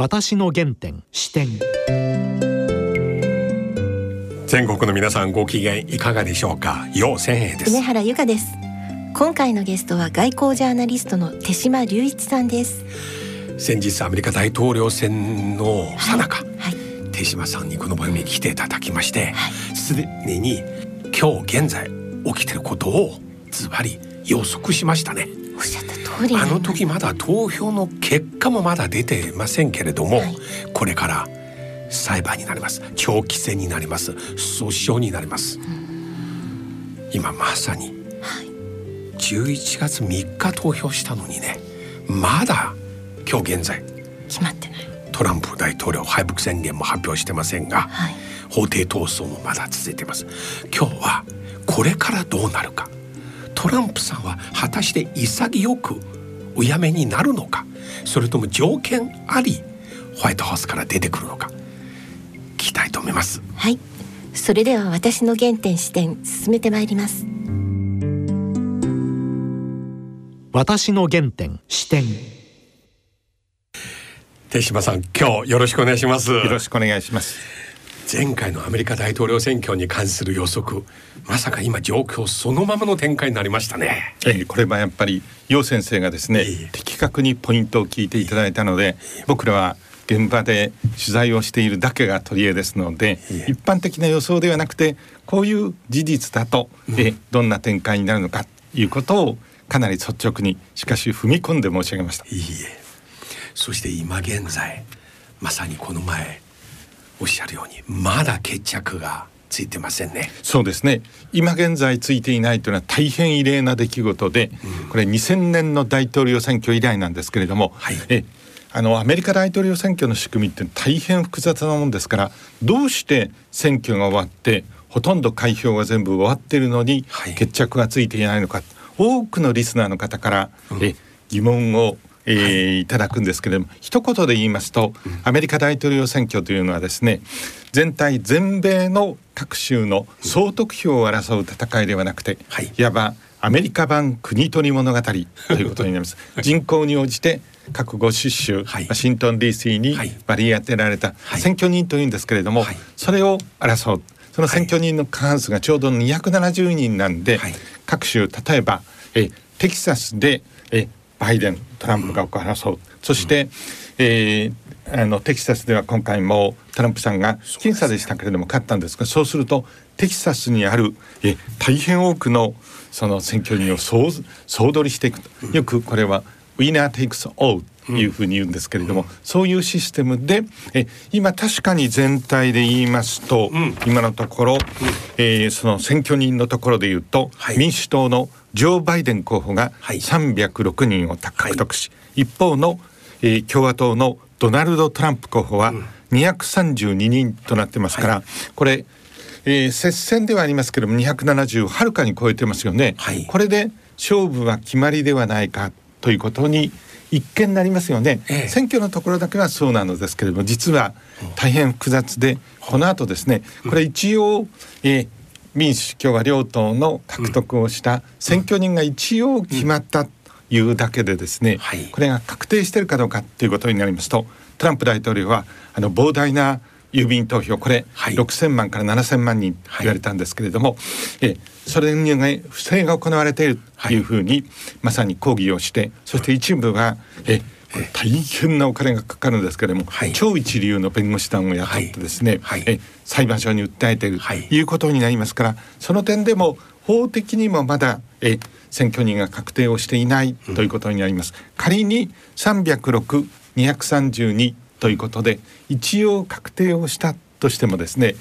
私の原点視点。全国の皆さんご機嫌いかがでしょうか？陽千恵です。梅原由香です。今回のゲストは外交ジャーナリストの手島隆一さんです。先日アメリカ大統領選の最中、はい、はい、手島さんにこの番組に来ていただきましてすで、はい、に今日現在起きてることをズバリ予測しましたねおっしゃった通りあの時まだ投票の結果もまだ出てませんけれども、はい、これから裁判になります。長期戦になります。訴訟になります。今まさに11月3日投票したのにねまだ今日現在決まってない。トランプ大統領敗北宣言も発表してませんが、はい、法廷闘争もまだ続いています。今日はこれからどうなるかトランプさんは果たして潔くお辞めになるのか？それとも条件ありホワイトハウスから出てくるのか？聞きたいと思います。はい。それでは私の原点視点進めてまいります。私の原点視点。手島さん今日よろしくお願いします。よろしくお願いします前回のアメリカ大統領選挙に関する予測まさか今状況そのままの展開になりましたね。ええこれはやっぱり楊先生がですね、的確にポイントを聞いていただいたので、僕らは現場で取材をしているだけが取り柄ですので、一般的な予想ではなくてこういう事実だと、えどんな展開になるのかということをかなり率直にしかし踏み込んで申し上げました。いいえ。そして今現在まさにこの前おっしゃるようにまだ決着がついてませんね。そうですね。今現在ついていないというのは大変異例な出来事で、うん、これ2000年の大統領選挙以来なんですけれども、はい、えあのアメリカ大統領選挙の仕組みって大変複雑なもんですからどうして選挙が終わってほとんど開票が全部終わっているのに、決着がついていないのか多くのリスナーの方から、うん、え疑問をえー、はい、いただくんですけれども一言で言いますと、アメリカ大統領選挙というのはですね全体全米の各州の総得票を争う戦いではなくて、はい、いわばアメリカ版国取り物語ということになります。人口に応じて各5シ州、はい、ワシントン DC に割り当てられた選挙人というんですけれども、はい、それを争う。その選挙人の過半数がちょうど270人なんで、はい、各州例えばえテキサスでえバイデントランプが争う、そして、えー、あのテキサスでは今回もトランプさんが僅差でしたけれども勝ったんですがそうするとテキサスにあるえ大変多くのその選挙人を総総取りしていくと。よくこれは winner takes all というふうに言うんですけれども、うん、そういうシステムでえ今確かに全体で言いますと、うん、今のところ、うん、えー、その選挙人のところで言うと、はい、民主党のジョー・バイデン候補が306人を獲得し、はい、一方の、えー、共和党のドナルド・トランプ候補は232人となってますから、はい、これ、えー、接戦ではありますけども270はるかに超えてますよね、はい、これで勝負は決まりではないかということに一見なりますよね、ええ、選挙のところだけはそうなのですけれども実は大変複雑でこの後ですねこれ一応、えー、民主共和両党の獲得をした選挙人が一応決まったというだけでですね、これが確定しているかどうかということになりますとトランプ大統領はあの膨大な郵便投票。これ、はい、6,000万から7,000万人言われたんですけれども、はい、えそれに、ね、不正が行われているというふうに、はい、まさに抗議をしてそして一部がえこれ大変なお金がかかるんですけれども、はい、超一流の弁護士団を雇ってですね、はい、え裁判所に訴えているということになりますからその点でも法的にもまだえ選挙人が確定をしていないということになります。仮に306、232ということで一応確定をしたとしてもですね、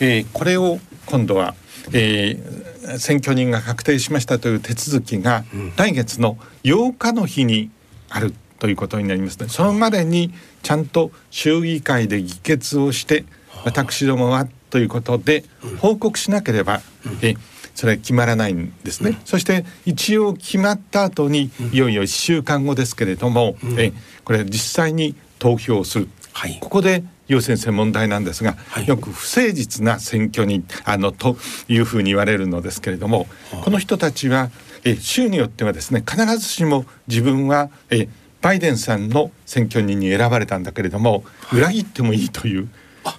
えー、これを今度は、えー、選挙人が確定しましたという手続きが来月の8日の日にあるということになりますね。そのまでにちゃんと衆議会で議決をして私どもはということで報告しなければ、えそれは決まらないんですね、うん、そして一応決まった後に、いよいよ1週間後ですけれども、うん、えこれ実際に投票する、はい、ここで楊先生問題なんですが、はい、よく不誠実な選挙にあのというふうに言われるのですけれども、この人たちはえ州によってはですね必ずしも自分はえバイデンさんの選挙人に選ばれたんだけれども、裏切ってもいいという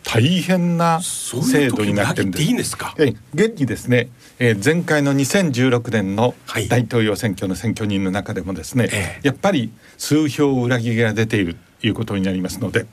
大変な制度になってるんです。いいんですか？え現にですね、えー、前回の2016年の大統領選挙の選挙人の中でもですね、はい、やっぱり数票裏切りが出ている。ということになりますので。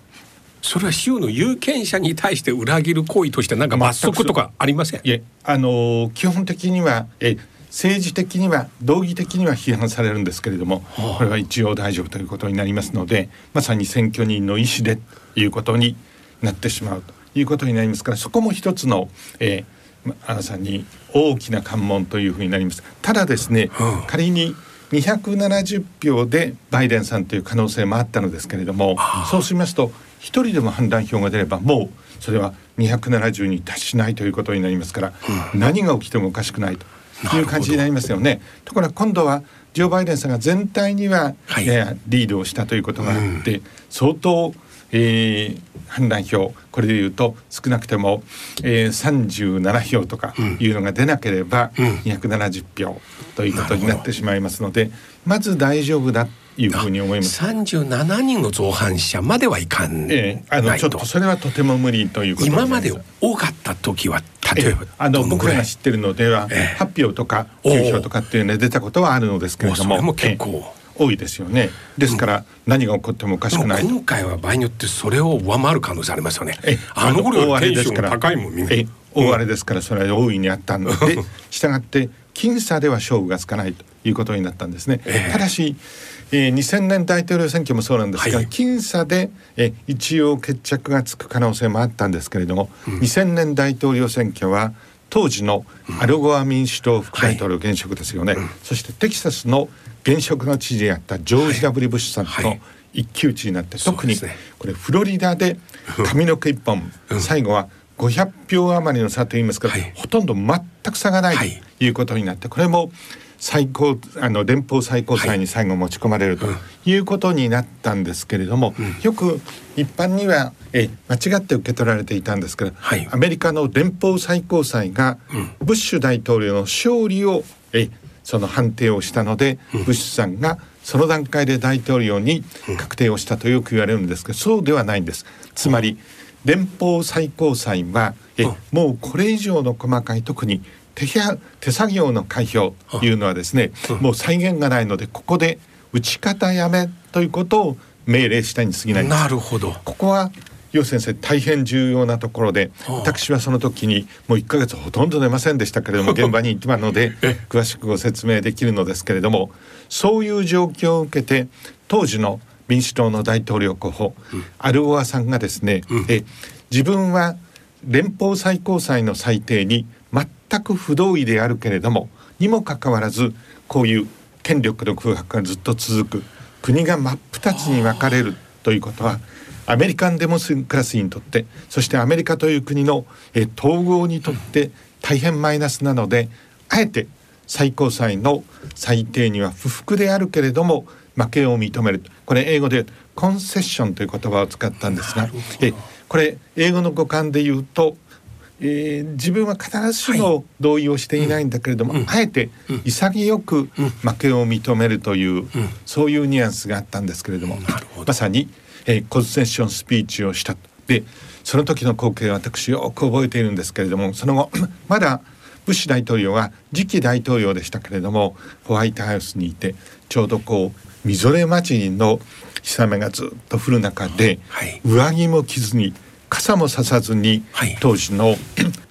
それは州の有権者に対して裏切る行為として何か罰則とかありません？いえ、あのー、基本的にはえ政治的には道義的には批判されるんですけれども、これは一応大丈夫ということになりますのでまさに選挙人の意思でということになってしまうということになりますからそこも一つの、えー、まさに大きな関門というふうになります。ただですね、仮に270票でバイデンさんという可能性もあったのですけれどもそうしますと一人でも判断票が出ればもうそれは270に達しないということになりますから、何が起きてもおかしくないという感じになりますよね。ところが今度はジョー・バイデンさんが全体には、はい、リードをしたということがあって、うん、相当、えー、判断票これでいうと少なくても、えー、37票とかいうのが出なければ270票ということになってしまいますので、まず大丈夫だいうふうに思います。三十七人の造反者まではいかん。ええ、あのちょっとそれはとても無理ということ今まで多かった時は例えば、ええ、あの僕らが知ってるのでは八、票とか九票とかっていうの出たことはあるのですけれども、も結構、多いですよね。ですから何が起こってもおかしくない。今回は場合によってそれを上回る可能性ありますよね。あの頃よりテンション高いもんみんな。大荒れですからそれは大いにあったので、したがって僅差では勝負がつかないということになったんですね。えー、ただしえー、2000年大統領選挙もそうなんですが、はい、僅差で、えー、一応決着がつく可能性もあったんですけれども、うん、2000年大統領選挙は当時のアルゴア民主党副大統領現職ですよね、はい、そしてテキサスの現職の知事であったジョージ・ W・ ブッシュさんと一騎打ちになって、特にこれフロリダで髪の毛一本、最後は500票余りの差といいますか、ほとんど全く差がないとい。うことになってこれも最高あの連邦最高裁に最後持ち込まれるということになったんですけれども、はいうん、よく一般にはえ間違って受け取られていたんですけど、はい、アメリカの連邦最高裁がブッシュ大統領の勝利をえその判定をしたので、うん、ブッシュさんがその段階で大統領に確定をしたとよく言われるんですけどそうではないんです。つまり連邦最高裁はえもうこれ以上の細かい特に手手作業の開票というのはですね、もう再現がないのでここで打ち方やめということを命令したに過ぎないなるほど。ここは楊先生大変重要なところで私はその時にもう1ヶ月ほとんど寝ませんでしたけれども現場に行ってたので詳しくご説明できるのですけれどもそういう状況を受けて当時の民主党の大統領候補、うん、アルオアさんがですね、うん、え自分は連邦最高裁の裁定に全く不同意であるけれどもにもかかわらずこういう権力の空白がずっと続く国が真っ二つに分かれるということはアメリカンデモクラスにとってそしてアメリカという国のえ統合にとって大変マイナスなのであえて最高裁の裁定には不服であるけれども負けを認める。これ英語でコンセッションという言葉を使ったんですがえこれ英語の語感で言うとえー、自分は必ずしも同意をしていないんだけれども、はいあえて潔く負けを認めるという、うん、そういうニュアンスがあったんですけれども、まさに、えー、コンセッションスピーチをした。でその時の光景は私よく覚えているんですけれどもその後 まだブッシュ大統領は次期大統領でしたけれどもホワイトハウスにいてちょうどこうみぞれ待ちの日雨がずっと降る中で、はい、上着も着ずに傘もささずに、当時の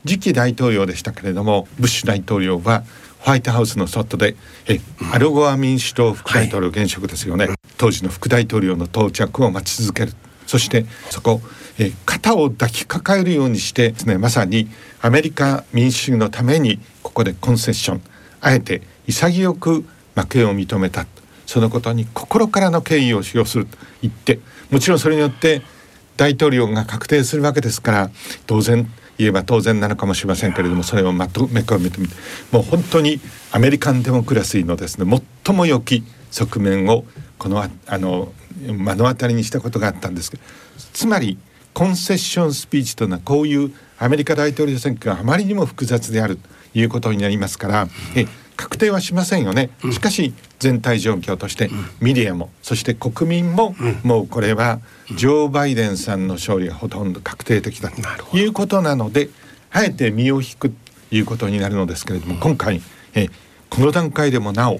次期大統領でしたけれどもブッシュ大統領はホワイトハウスの外でえ、アルゴア民主党副大統領現職ですよね、はい、当時の副大統領の到着を待ち続ける。そしてそこえ肩を抱きかかえるようにしてですねまさにアメリカ民主主義のためにここでコンセッション。あえて潔く負けを認めた。そのことに心からの敬意を使用すると言ってもちろんそれによって大統領が確定するわけですから当然言えば当然なのかもしれませんけれどもそれをまとめ込めてみてもう本当にアメリカンデモクラシーのですね最も良き側面をこのあの目の当たりにしたことがあったんですけどつまりコンセッションスピーチというのはこういうアメリカ大統領選挙があまりにも複雑であるということになりますからえ確定はしませんよね、しかし全体状況としてメディアもそして国民ももうこれはジョー・バイデンさんの勝利がほとんど確定的だということなのであえて身を引くということになるのですけれども今回えこの段階でもなお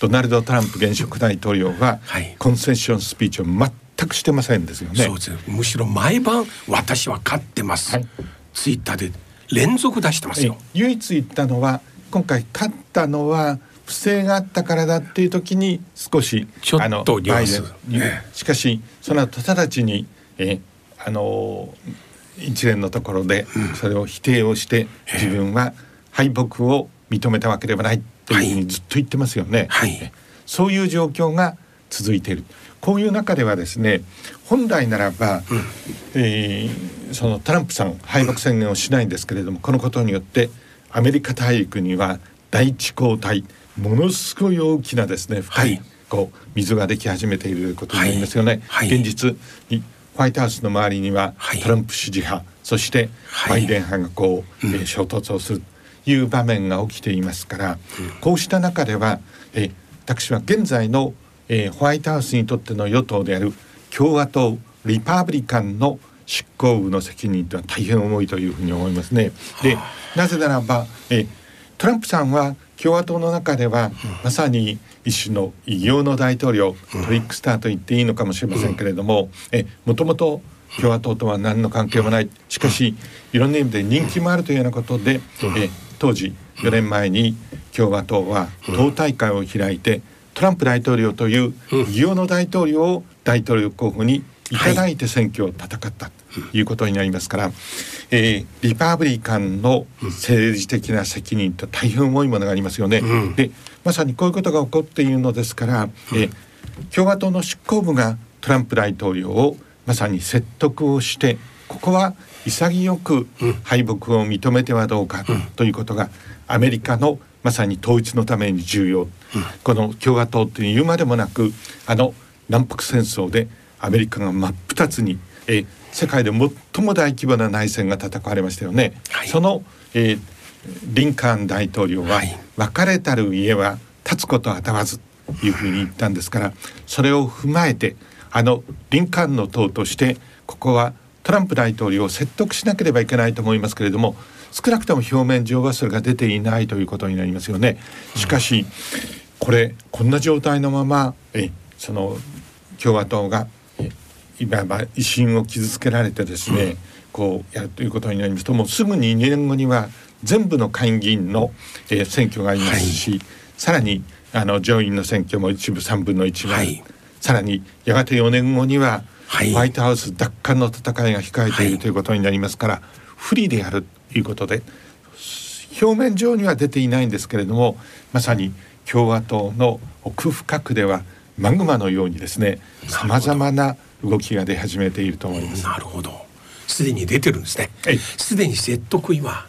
ドナルド・トランプ現職大統領はコンセッションスピーチを全くしてませんですよね。そうです。むしろ毎晩私は勝ってます、はい、ツイッターで連続出してますよ。唯一言ったのは今回勝ったのは不正があったからだっていう時に少しちょっとニュしかしその後直ちに、えあの一連のところでそれを否定をして自分は敗北を認めたわけではないというふうにずっと言ってますよね。はい、そういう状況が続いている。こういう中ではですね本来ならば、うん、えー、そのトランプさん敗北宣言をしないんですけれども、このことによってアメリカ大陸には第一交代ものすごい大きなですね深い、こう水ができ始めていることになりますよね。はい。はい、現実にホワイトハウスの周りにはトランプ支持派、そしてバイデン派がこう、えー、衝突をするという場面が起きていますから、こうした中では、えー、私は現在の、えー、ホワイトハウスにとっての与党である共和党リパブリカンの執行部の責任というのは大変重いというふうに思いますね。でなぜならば、えトランプさんは共和党の中では、まさに一種の異形の大統領、トリックスターと言っていいのかもしれませんけれども、えもともと共和党とは何の関係もない。しかしいろんな意味で人気もあるというようなことで、え当時4年前に共和党は党大会を開いてトランプ大統領という異様の大統領を大統領候補にい。ただいて選挙を戦ったということになりますから、えー、リパブリカンの政治的な責任と大変重いものがありますよね。うん、でまさにこういうことが起こっているのですから、えー、共和党の執行部がトランプ大統領をまさに説得をしてここは潔く敗北を認めてはどうかということがアメリカのまさに統一のために重要、この共和党っていうまでもなくあの南北戦争でアメリカが真っ二つに、えー、世界で最も大規模な内戦が戦われましたよね。はい、その、えー、リンカーン大統領は、はい、別れたる家は立つことはたわずというふうに言ったんですからそれを踏まえてあのリンカーンの党としてここはトランプ大統領を説得しなければいけないと思いますけれども少なくとも表面上はそれが出ていないということになりますよね。しかしこれこんな状態のままえその共和党がいわば威信を傷つけられてですね、うん、こうやるということになりますともうすぐに2年後には全部の下院議員の、えー、選挙がありますし、はい、さらにあの上院の選挙も一部3分の1が、はい、さらにやがて4年後には、はい、ホワイトハウス奪還の戦いが控えているということになりますから、不利であるということで表面上には出ていないんですけれどもまさに共和党の奥深くではマグマのようにですねさまざまな動きが出始めていると思います。なるほど。すでに出てるんですね。すでに説得今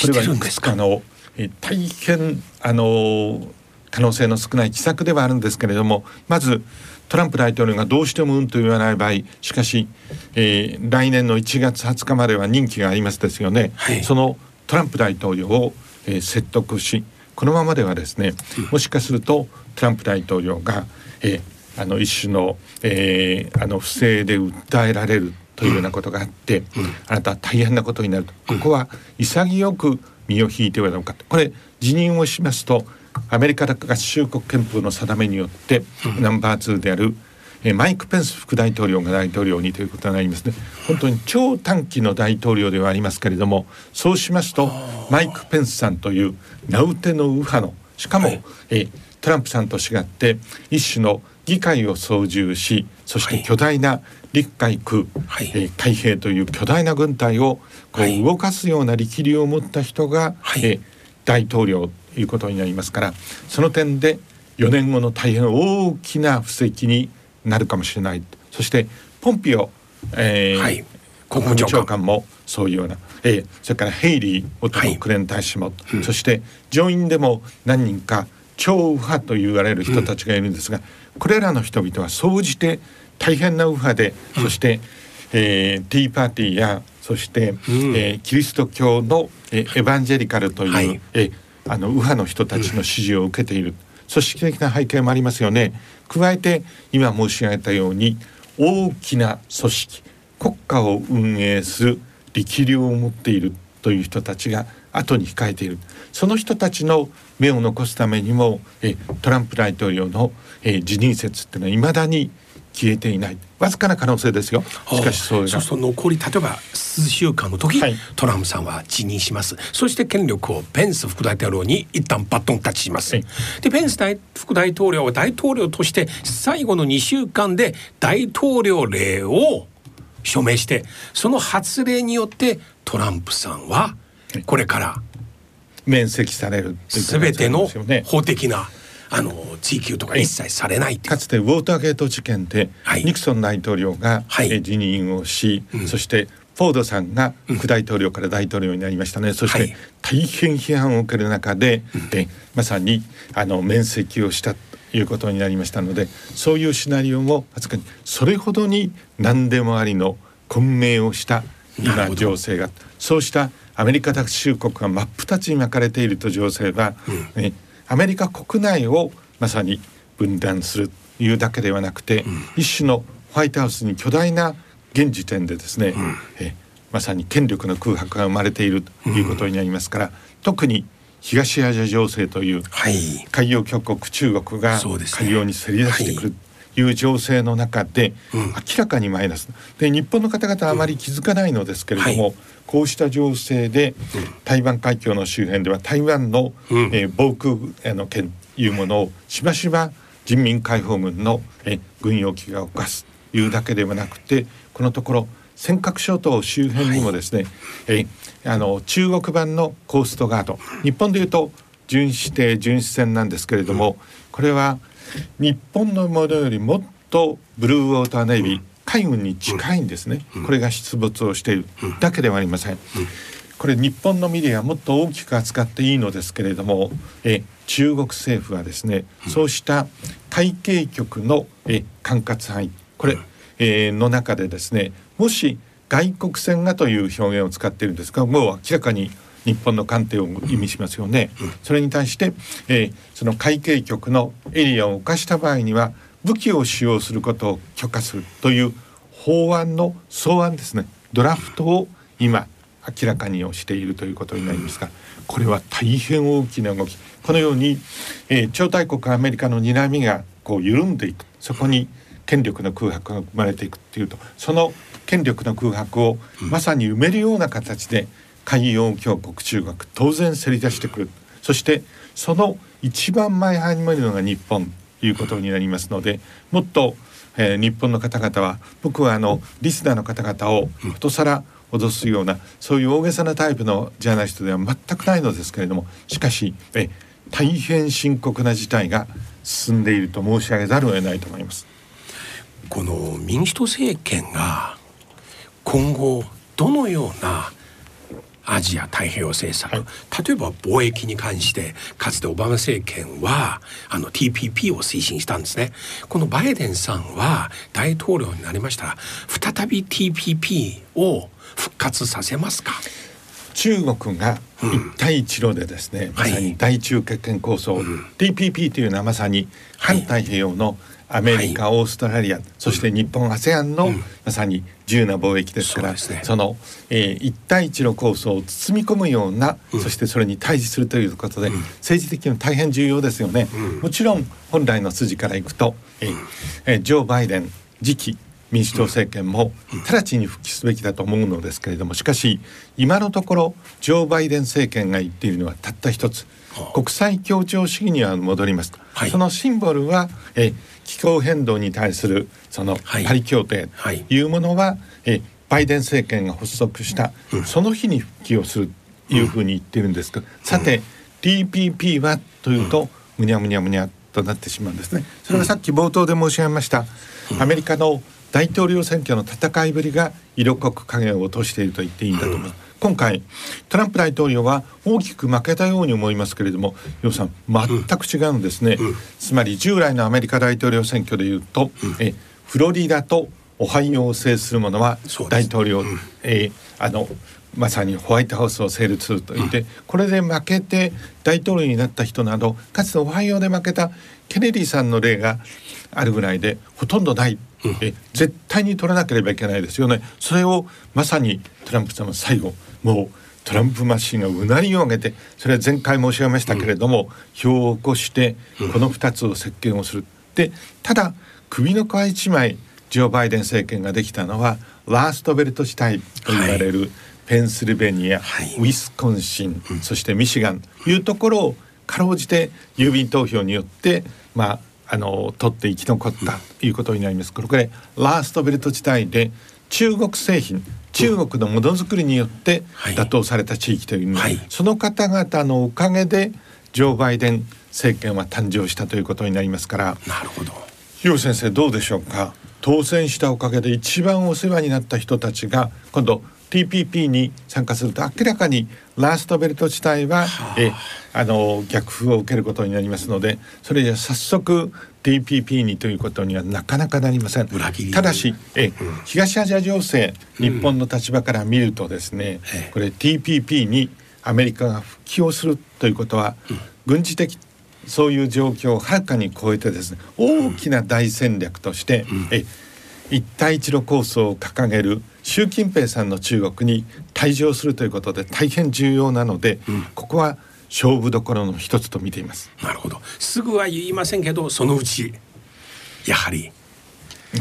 これはいくつか？のえ大変あの可能性の少ない奇策ではあるんですけれども、まずトランプ大統領がどうしてもうんと言わない場合しかし、えー、来年の1月20日までは任期がありますですよね、はい、そのトランプ大統領を、えー、説得しこのままではですねもしかするとトランプ大統領が、えー、あの一種の,、えー、あの不正で訴えられるというようなことがあって、うん、あなたは大変なことになると、ここは潔く身を引いてはどうかと。これ辞任をしますとアメリカ合衆国憲法の定めによって、うん、ナンバー2であるえマイク・ペンス副大統領が大統領にということになりますね。本当に超短期の大統領ではありますけれどもそうしますとマイク・ペンスさんという名うての右派のしかも、はい、えトランプさんと違って一種の議会を操縦しそして巨大な陸海空、はい、えー、海兵という巨大な軍隊をこう動かすような力量を持った人が、はい、えー、大統領ということになりますからその点で4年後の大変大きな布石になるかもしれない。そしてポンピオ、えーはい、国務長官もそういうような、えー、それからヘイリー元国連大使も、はいうん、そして上院でも何人か超右派と言われる人たちがいるんですが、うん。これらの人々は総じて大変な右派で、うん、そして、えー、ティーパーティーやそして、うん、えー、キリスト教の、えー、エヴァンジェリカルという、はい、えー、あの右派の人たちの支持を受けている、組織的な背景もありますよね。加えて今申し上げたように大きな組織国家を運営する力量を持っているという人たちが後に控えている。その人たちの目を残すためにもえトランプ大統領のえ辞任説っていうのはいまだに消えていない。わずかな可能性ですよ。しかしそうそうすると残り例えば数週間の時、はい、トランプさんは辞任します。そして権力をペンス副大統領に一旦バトンタッチします、はい、でペンス大副大統領は大統領として最後の2週間で大統領令を署名してその発令によってトランプさんはこれから免責される全ての法的なあの追及とか一切されないかつてウォーターゲート事件で、はい、ニクソン大統領が、はい、辞任をし、うん、そしてフォードさんが副大統領から大統領になりましたね、うん、そして大変批判を受ける中で、はい、まさにあの面積をしたということになりましたのでそういうシナリオもそれほどに何でもありの混迷をした今情勢がそうしたアメリカ合衆国が真っ二つに分かれていると情勢は、うん、ね、アメリカ国内をまさに分断するというだけではなくて、うん、一種のホワイトハウスに巨大な現時点でですね、うん、えまさに権力の空白が生まれているということになりますから、特に東アジア情勢という海洋強国中国が海洋にせり出してくるという情勢の中で明らかにマイナス。で日本の方々はあまり気づかないのですけれども、こうした情勢で台湾海峡の周辺では台湾の、えー、防空あの権いうものをしばしば人民解放軍のえ軍用機が動かすというだけではなくてこのところ尖閣諸島周辺にもですね、はい、えあの中国版のコーストガード。日本でいうと巡視艇巡視船なんですけれども、これは日本のものよりもっとブルーウォーターネイビー、海軍に近いんですね、これが出没をしているだけではありません。これ日本のメディアはもっと大きく扱っていいのですけれどもえ中国政府はですね、そうした海警局のえ管轄範囲これ、えー、の中でですねもし外国船がという表現を使っているんですがもう明らかに日本の艦艇を意味しますよね。それに対して、えー、その海警局のエリアを犯した場合には武器を使用することを許可するという法案の草案ですね。ドラフトを今明らかにをしているということになりますがこれは大変大きな動き。このように、えー、超大国アメリカの睨みがこう緩んでいく。そこに権力の空白が生まれていくっていうとその権力の空白をまさに埋めるような形で海洋強国中国当然せり出してくるそしてその一番前半にいるのが日本いうことになりますのでもっと、えー、日本の方々は僕はあのリスナーの方々をことさら脅すようなそういう大げさなタイプのジャーナリストでは全くないのですけれどもしかしえ大変深刻な事態が進んでいると申し上げざるを得ないと思います。この民主党政権が今後どのようなアジア太平洋政策、はい、例えば貿易に関してかつてオバマ政権はあの TPP を推進したんですね。このバイデンさんは大統領になりました。ら再び TPP を復活させますか？中国が一帯一路でですね、うん、まさに大中決権構想、はい、TPP というのはまさに反太平洋のアメリカ、オーストラリアそして日本 ASEAN の、まさに自由な貿易ですから、そ、ね,、の、えー、一帯一路構想を包み込むような、そしてそれに対峙するということで、政治的にも大変重要ですよね。もちろん本来の筋からいくと、えーえー、ジョー・バイデン次期民主党政権も直ちに復帰すべきだと思うのですけれどもしかし今のところジョー・バイデン政権が言っているのはたった一つ国際協調主義には戻ります、はい、そのシンボルはえ気候変動に対するそのパリ協定。とい。うものは、はい、えバイデン政権が発足したその日に復帰をするというふうに言ってるんですが、さて TPP はというとむにゃむにゃむにゃとなってしまうんですね。それはさっき冒頭で申し上げました。アメリカの大統領選挙の戦いぶりが色濃く影を落としていると言っていいんだと思います。今回トランプ大統領は大きく負けたように思いますけれども楊さん全く違うんですね、うん、つまり従来のアメリカ大統領選挙でいうと、うん、えフロリダとオハイオを制する者は大統領、うん、えー、あのまさにホワイトハウスを成立すると言って、うん、これで負けて大統領になった人などかつてオハイオで負けたケネディさんの例があるぐらいでほとんどない、うん、え絶対に取らなければいけないですよね。それをまさにトランプさんは最後もうトランプマシンがうなりを上げてそれは前回申し上げましたけれども、うん、票を起こしてこの2つを席巻をする。でただ首の皮一枚ジョー・バイデン政権ができたのはラーストベルト地帯と言われる、はい、ペンシルベニア、はい、ウィスコンシン、うん、そしてミシガンというところをかろうじて郵便投票によってまああの取って生き残ったということになります。これラーストベルト地帯で中国製品中国のものづくりによって打倒された地域というはい、その方々のおかげでジョー・バイデン政権は誕生したということになりますからなるほど。広先生どうでしょうか？当選したおかげで一番お世話になった人たちが今度 TPP に参加すると明らかにラーストベルト地帯は、はあ、えあの逆風を受けることになりますのでそれじゃ早速 TPP にということにはなかなかなりません。ただしえ、うん、東アジア情勢日本の立場から見るとですね、うん、これ TPP にアメリカが復帰をするということは、うん、軍事的そういう状況をはるかに超えてですね大きな大戦略として、え一帯一路構想を掲げる習近平さんの中国に退場するということで大変重要なので、うん、ここは勝負どころの一つと見ています。なるほど。すぐは言いませんけどそのうちやはり。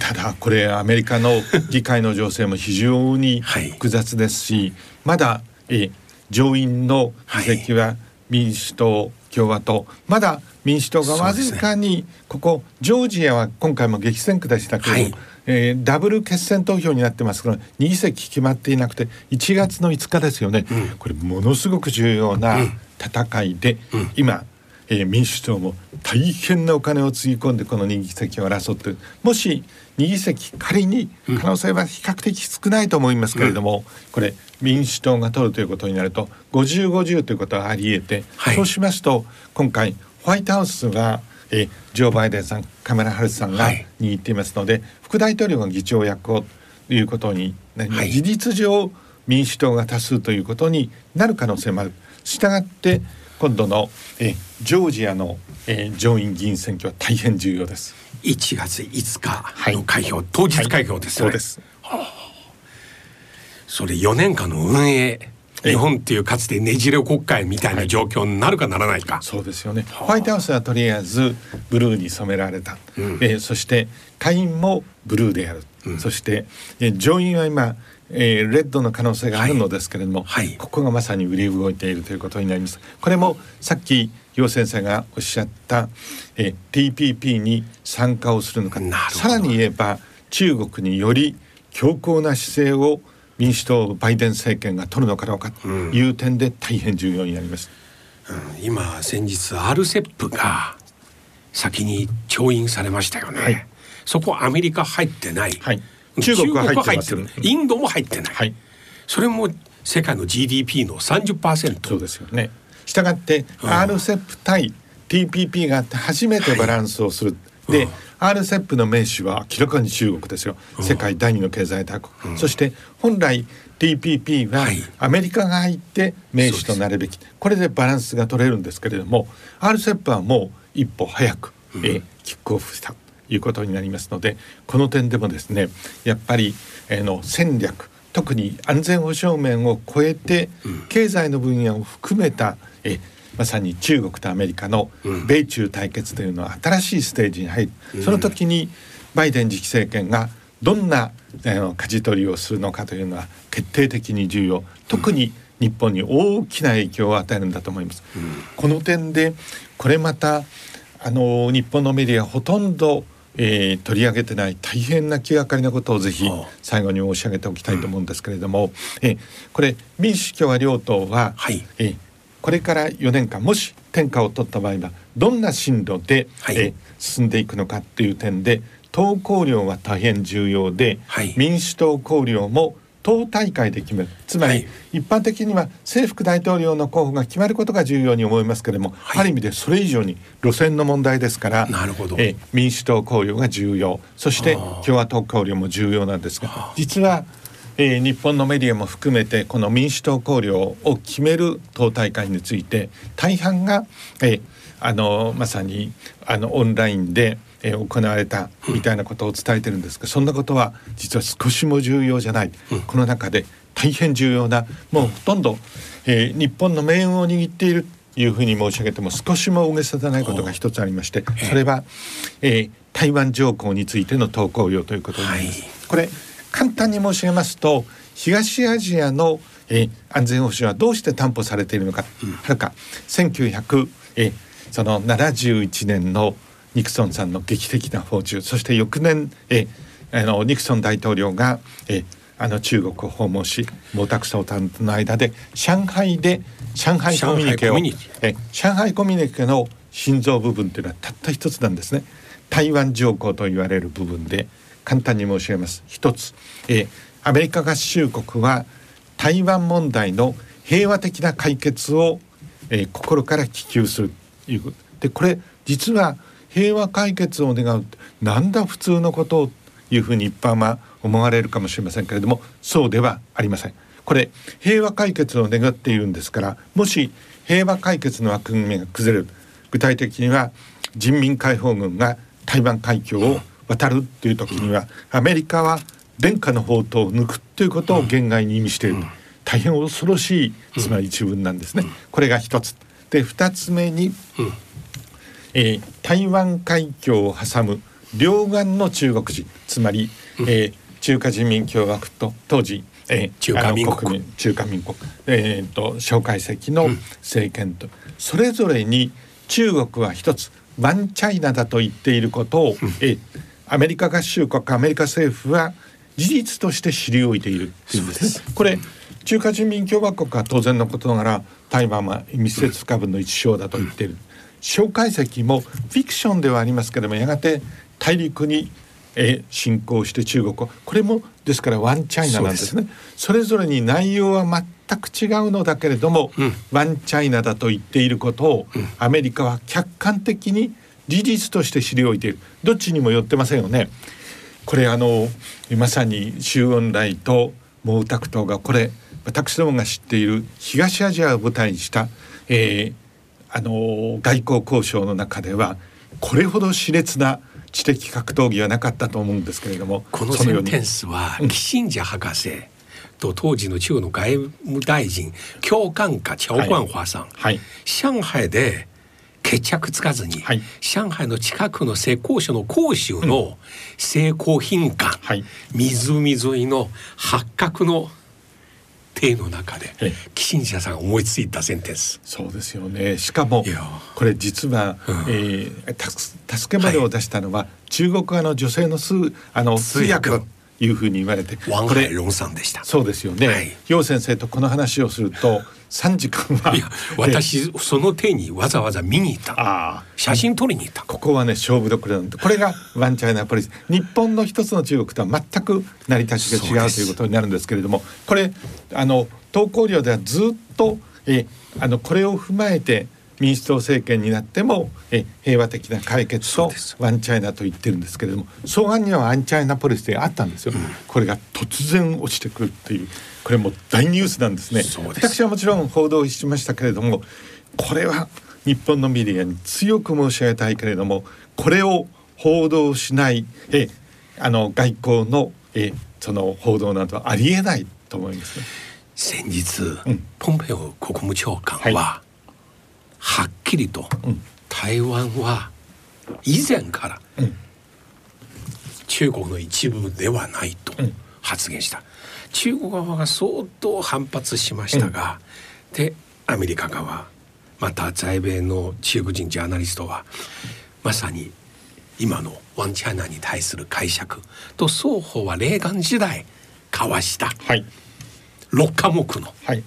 ただこれアメリカの議会の情勢も非常に複雑ですし、はい、まだえ上院の議席は民主党、共和党。まだ民主党がわずかにここ、ジョージアは今回も激戦区でしたけど、はい、えー、ダブル決選投票になってますから2議席決まっていなくて1月の5日ですよね、うん、これものすごく重要な戦いで、うん、今、えー、民主党も大変なお金をつぎ込んでこの2議席を争ってもし2議席仮に可能性は比較的少ないと思いますけれども、うん、これ民主党が取るということになると5050ということはありえて、はい、そうしますと今回ホワイトハウスがえジョー・バイデンさんカメラ・ハルスさんが握っていますので、はい、副大統領が議長役をということになり、はい、事実上民主党が多数ということになる可能性もある。したがって今度のえジョージアの、え上院議員選挙は大変重要です。1月5日の開票、はい、当日開票ですね。そうです。はあ、それ4年間の運営日本っていうかつてねじれ国会みたいな状況になるかならないか、はい、そうですよね。ホワイトハウスはとりあえずブルーに染められた、うん、えー、そして下院もブルーである、うん、そして、えー、上院は今えー、レッドの可能性があるのですけれども、はいはい、ここがまさに売り動いているということになります。これもさっき楊先生がおっしゃった、えー、TPP に参加をするのかさらに言えば中国により強硬な姿勢を民主党バイデン政権が取るのかどうかという点で大変重要になります。うん、今先日 RCEP が先に調印されましたよね。はい、そこアメリカ入ってない。はい、中国は入ってる。インドも入ってない。はい、それも世界の GDP の30%。そうですよね。したがって RCEP 対 TPP があって初めてバランスをする。で、うん。RCEP の名手は明らかに中国ですよ。世界第二の経済大国、うん、そして本来 TPP はアメリカが入って名手となるべき、はい、これでバランスが取れるんですけれども RCEP はもう一歩早く、キックオフした。ということになりますのでこの点でもですねやっぱり、えー、の戦略特に安全保障面を超えて、経済の分野を含めたえまさに中国とアメリカの米中対決というのは新しいステージに入る、うん、その時にバイデン次期政権がどんなあの舵取りをするのかというのは決定的に重要。特に日本に大きな影響を与えるんだと思います。うん、この点でこれまたあの日本のメディアほとんどえー、取り上げてない大変な気がかりなことをぜひ最後に申し上げておきたいと思うんですけれども、うん、えー、これ民主共和両党は、はい、えー、これから4年間もし天下を取った場合はどんな進路で、はい、え進んでいくのかっていう点で党綱領は大変重要で、はい、民主党綱領も党大会で決めるつまり、はい。一般的には政副大統領の候補が決まることが重要に思いますけれども、はい。ある意味でそれ以上に路線の問題ですからなるほど。えー民主党考慮が重要。そして共和党考慮も重要なんですが実は、えー日本のメディアも含めてこの民主党考慮を決める党大会について大半が、えーあのまさにあのオンラインで、えー行われたみたいなことを伝えてるんですが、そんなことは実は少しも重要じゃない、この中で大変重要なもうほとんど、えー日本の命運を握っているというふうに申し上げても少しも大げさじゃないことが一つありましてそれは、えー台湾条項についての投稿料ということになります。はい。これ簡単に申し上げますと東アジアの、えー安全保障はどうして担保されているのか、はるか1900、えーその71年のニクソンさんの劇的な訪中そして翌年、えーあのニクソン大統領が、えーあの中国を訪問し毛沢東さんとの間で上海で上海コミュニケを上海コミュニテえ上海コミュニケの心臓部分というのはたった一つなんですね。台湾条項と言われる部分で簡単に申し上げます。一つ、えーアメリカ合衆国は台湾問題の平和的な解決を、えー心から希求するということ。でこれ実は平和解決を願うなんだ普通のことをいうふうに一般は思われるかもしれませんけれどもそうではありません。これ平和解決を願っているんですからもし平和解決の枠組みが崩れる具体的には人民解放軍が台湾海峡を渡るという時にはアメリカは殿下の宝刀を抜くということを言外に意味している、大変恐ろしいつまり一文なんですね。これが一つで二つ目に、えー台湾海峡を挟む両岸の中国人つまり、えー中華人民共和国と当時、えー中華民国。中華民国、えー、と蒋介石の政権と、それぞれに中国は一つワンチャイナだと言っていることを、えーアメリカ合衆国アメリカ政府は事実として知りおいているっていうんですね。これ中華人民共和国は当然のことながら台湾は密接不可分の一省だと言っている。蒋介石もフィクションではありますけれどもやがて大陸に、えー侵攻して中国をこれもですからワンチャイナなんですね。それぞれに内容は全く違うのだけれども、ワンチャイナだと言っていることを、アメリカは客観的に事実として知りおいている。どっちにも寄ってませんよね。これあのまさに周恩来と毛沢東がこれ私どもが知っている東アジアを舞台にした、えーあの外交交渉の中ではこれほど熾烈な知的格闘技はなかったと思うんですけれどもこのセンテンスはキッシンジャー博士と当時の中国の外務大臣共感家チャオ・グァンファさん、はい。上海で決着つかずに、はい。上海の近くの浙江省の広州の成功賓館、はい。湖沿いの八角の邸の中でええ。キッシンジャーさんが思いついたセンテンス。そうですよね。しかもこれ実は、うん。えーたす助けまでを出したのは、中国側の女性の数あの通通訳訳というふうに言われてワンこれハイロンさんでした。そうですよね、はい。楊先生とこの話をすると3時間はいや私その邸にわざわざ見に行った。のああ。写真撮りに行った。ここはね勝負どころなんでこれがワンチャイナポリス。日本の一つの中国とは全く成り立ちが違うということになるんですけれどもこれあの投稿量ではずっとえあのこれを踏まえて民主党政権になってもえ平和的な解決とワンチャイナと言ってるんですけれども草案にはワンチャイナポリスであったんですよ、これが突然落ちてくるっていうこれもう大ニュースなんですね。私はもちろん報道しましたけれどもこれは日本のメディアに強く申し上げたいけれどもこれを報道しないえあの外交のえその報道などはありえないと思いますね。先日、うん。ポンペオ国務長官は、ははっきりと、うん。台湾は以前から、うん。中国の一部ではないとうん。発言した、中国側が相当反発しましたが、でアメリカ側また在米の中国人ジャーナリストはまさに今のワンチャイナに対する解釈と双方はレーガン時代交わしたはい。6科目のはい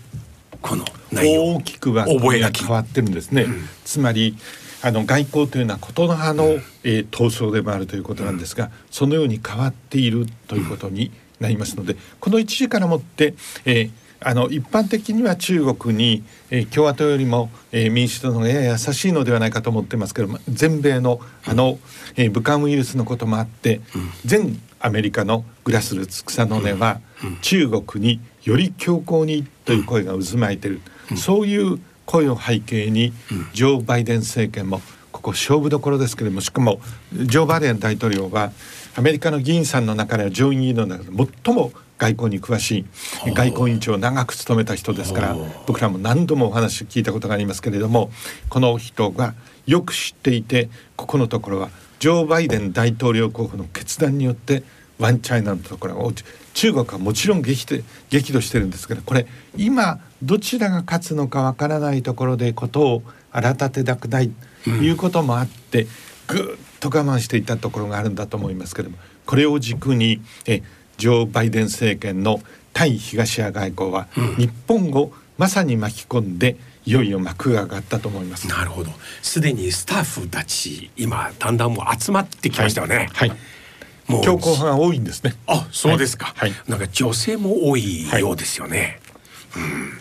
この内容。大きくは覚書。き変わってるんですね。つまりあの外交というのはことの葉の、えー闘争でもあるということなんですが、そのように変わっているということになりますのでこの1時からもって、えー、あの一般的には中国に、えー、共和党よりも、えー、民主党の方がやや優しいのではないかと思ってますけど全米のあの、えー、武漢ウイルスのこともあって、うん、全アメリカのグラスルーツ草の根は、うん、中国により強硬にという声が渦巻いてる、うん、そういう声を背景に、ジョー・バイデン政権もここ勝負どころですけれどもしかもジョー・バイデン大統領はアメリカの議員さんの中では上院議員の中で最も外交に詳しい外交委員長を長く務めた人ですから僕らも何度もお話聞いたことがありますけれどもこの人がよく知っていてここのところはジョー・バイデン大統領候補の決断によってワンチャイナのところが中国はもちろん激激怒してるんですけどこれ今どちらが勝つのかわからないところでことを荒立てたくないということもあって、ぐっと我慢していたところがあるんだと思いますけれどもこれを軸にえジョー・バイデン政権の対東ア外交は、日本をまさに巻き込んでいよいよ幕が上がったと思います。なるほど。すでにスタッフたち今だんだんもう集まってきましたよね。はい。はい、もう強硬派が多いんですね。あ、そうですか。はい。なんか女性も多いようですよね。はい、うん。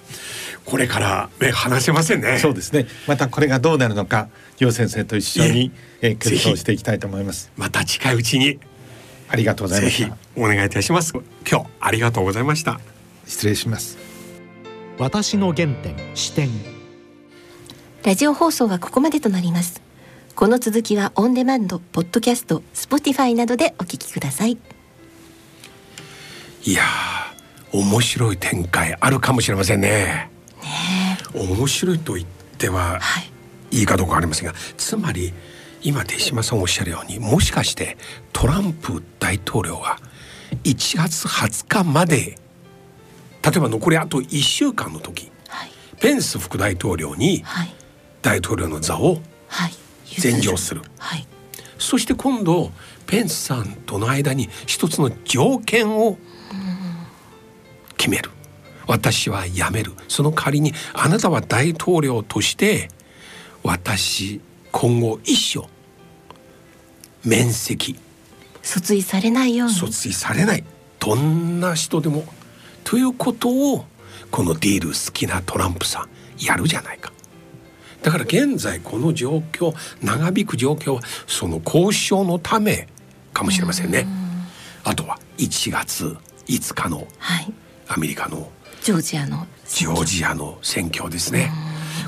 これから目離せませんね。そうですね。またこれがどうなるのか、楊先生と一緒に、えー、検討していきたいと思います。また近いうちにありがとうございましお願いいたします今日ありがとうございました失礼します私の原点視点ラジオ放送はここまでとなりますこの続きはオンデマンドポッドキャスト Spotify などでお聞きください。いや面白い展開あるかもしれませんね。ね面白いと言っては、はい、いいかどうかありませんがつまり今手嶋さんおっしゃるようにもしかしてトランプ大統領は1月20日まで例えば残りあと1週間の時、はい、ペンス副大統領に大統領の座を禅譲する、はい、そして今度ペンスさんとの間に一つの条件を決める。私は辞める。その代わりにあなたは大統領として私今後一生面積訴追されないように。訴追されない。どんな人でも。ということをこのディール好きなトランプさんやるじゃないかだから現在この状況長引く状況はその交渉のためかもしれませんね。あとは1月5日のアメリカのジョージアのジョージアの選挙ですね。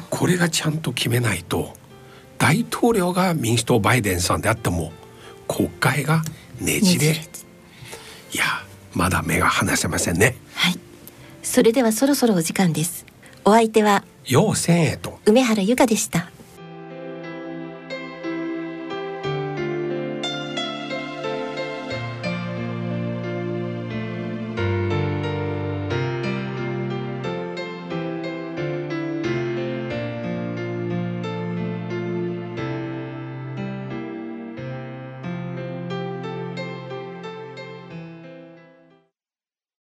これがちゃんと決めないと大統領が民主党バイデンさんであっても国会がねじれ。いやまだ目が離せませんね。はい。それではそろそろお時間です。お相手は陽千恵と。梅原由香でした。